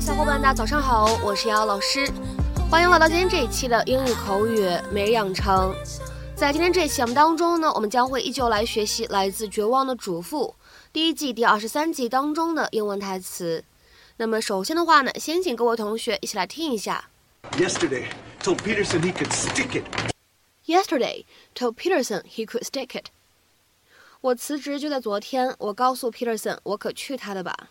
的小伙伴，大家早上好，我是瑶老师，欢迎来到今天这一期的英语口语每日养成。在今天这一期节目当中呢，我们将会依旧来学习来自《绝望的主妇》第一季第二十三集当中的英文台词。那么首先的话呢，先请各位同学一起来听一下。Yesterday told Peterson he could stick it. Yesterday told Peterson he could stick it. 我辞职就在昨天，我告诉 Peterson 我可去他的吧。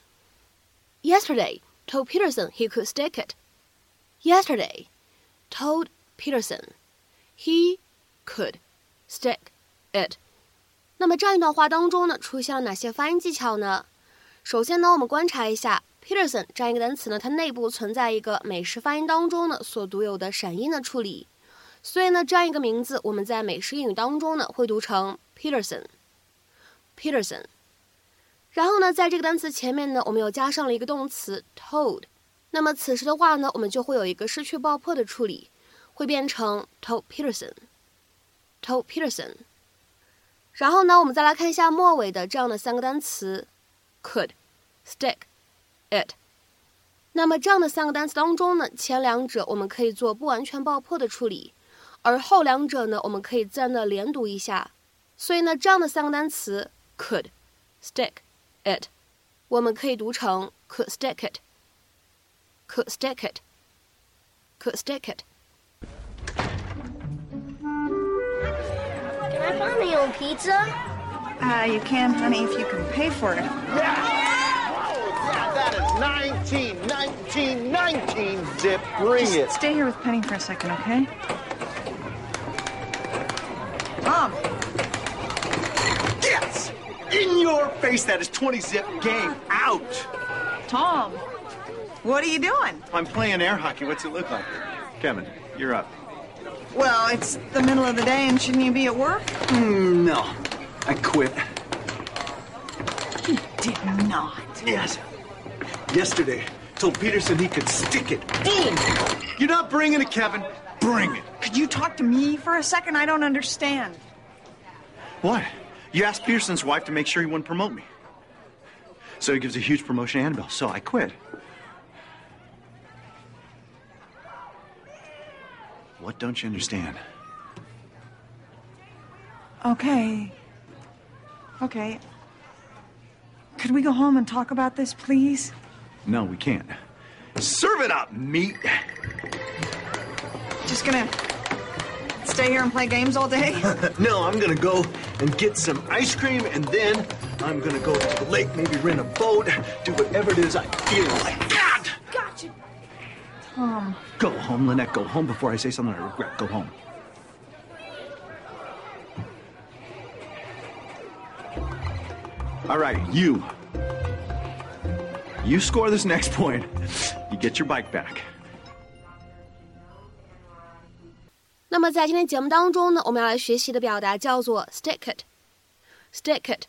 Yesterday told Peterson he could stick it. Yesterday told Peterson he could stick it. 那么这样一段话当中呢，出现了哪些发音技巧呢？首先呢，我们观察一下 Peterson 这样一个单词呢，它内部存在一个美式发音当中呢所独有的闪音的处理，所以呢，这样一个名字我们在美式英语当中呢会读成 Peterson。Peterson。然后呢，在这个单词前面呢，我们又加上了一个动词 told。那么此时的话呢，我们就会有一个失去爆破的处理，会变成 told Peterson。told Peterson。然后呢，我们再来看一下末尾的这样的三个单词 could、stick、it。那么这样的三个单词当中呢，前两者我们可以做不完全爆破的处理，而后两者呢，我们可以自然的连读一下。所以呢，这样的三个单词 could、stick。it，我们可以读成 could stick it，could stick it，could stick it。Can I find my own pizza? Uh, you can, honey, if you can pay for it. Yeah! Oh, yeah, that is 19, 19, 19, Zip. Bring Just it. stay here with Penny for a second, okay? Face, that is 20 Zip. Game out. Tom, what are you doing? I'm playing air hockey. What's it look like? Kevin, you're up. Well, it's the middle of the day, and shouldn't you be at work? Mm, no. I quit. You did not. Yes. Yesterday, told Peterson he could stick it. Boom! You're not bringing it, Kevin. Bring it. Could you talk to me for a second? I don't understand. What? You asked Peterson's wife to make sure he wouldn't promote me. So he gives a huge promotion to Annabelle, so I quit. What don't you understand? Okay. Okay. Could we go home and talk about this, please? No, we can't. Serve it up, meat. Just gonna stay here and play games all day? No, I'm gonna go and get some ice cream, and then I'm gonna go to the lake, maybe rent a boat, do whatever it is I feel like. God! Gotcha. Tom. Go home, Lynette. Go home before I say something I regret. Go home. All right, you. You score this next point, you get your bike back. 那么在今天节目当中呢，我们要来学习的表达叫做 stick it。stick it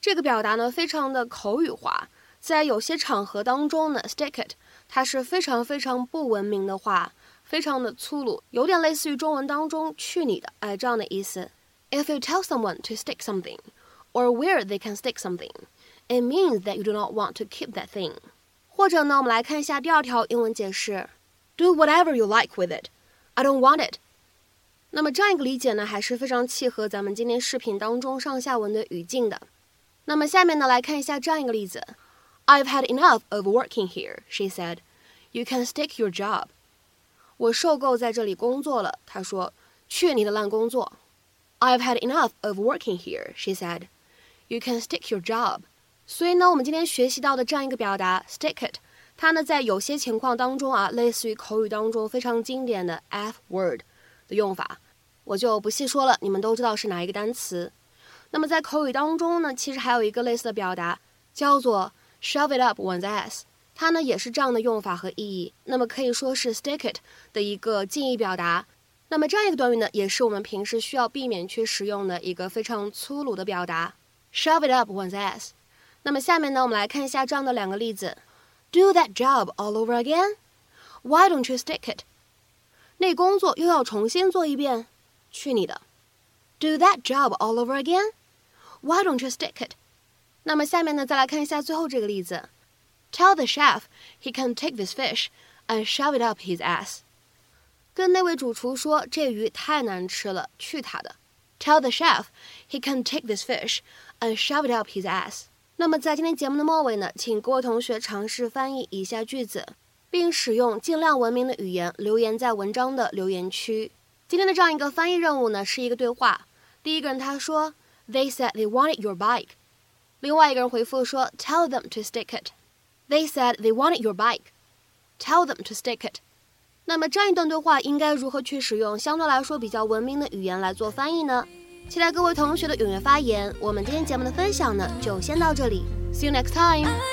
这个表达呢，非常的口语化，在有些场合当中呢，stick it 它是非常非常不文明的话，非常的粗鲁，有点类似于中文当中“去你的”哎这样的意思。If you tell someone to stick something, or where they can stick something, it means that you do not want to keep that thing。或者呢，我们来看一下第二条英文解释：Do whatever you like with it. I don't want it. 那么这样一个理解呢，还是非常契合咱们今天视频当中上下文的语境的。那么下面呢，来看一下这样一个例子：I've had enough of working here, she said. You can stick your job. 我受够在这里工作了，她说：“去你的烂工作。” I've had enough of working here, she said. You can stick your job. 所以呢，我们今天学习到的这样一个表达 stick it，它呢在有些情况当中啊，类似于口语当中非常经典的 F word 的用法，我就不细说了，你们都知道是哪一个单词。那么在口语当中呢，其实还有一个类似的表达，叫做 shove it up one's ass，它呢也是这样的用法和意义。那么可以说是 stick it 的一个近义表达。那么这样一个短语呢，也是我们平时需要避免去使用的一个非常粗鲁的表达，shove it up one's ass。那么下面呢，我们来看一下这样的两个例子：Do that job all over again? Why don't you stick it? 那工作又要重新做一遍，去你的！Do that job all over again? Why don't you stick it? 那么下面呢，再来看一下最后这个例子 Tell the chef he can take this fish and shove it up his ass。跟那位主厨说这鱼太难吃了，去他的。Tell the chef he can take this fish and shove it up his ass。那么在今天节目的末尾呢，请各位同学尝试翻译以下句子， 并使用尽量文明的语言留言在文章的留言区。今天的这样一个翻译任务呢，是一个对话。第一个人他说：“They said they wanted your bike。”另外一个人回复说：“Tell them to stick it。” They said they wanted your bike. Tell them to stick it. 那么这样一段对话应该如何去使用相对来说比较文明的语言来做翻译呢？期待各位同学的踊跃发言。我们今天节目的分享呢，就先到这里。See you next time.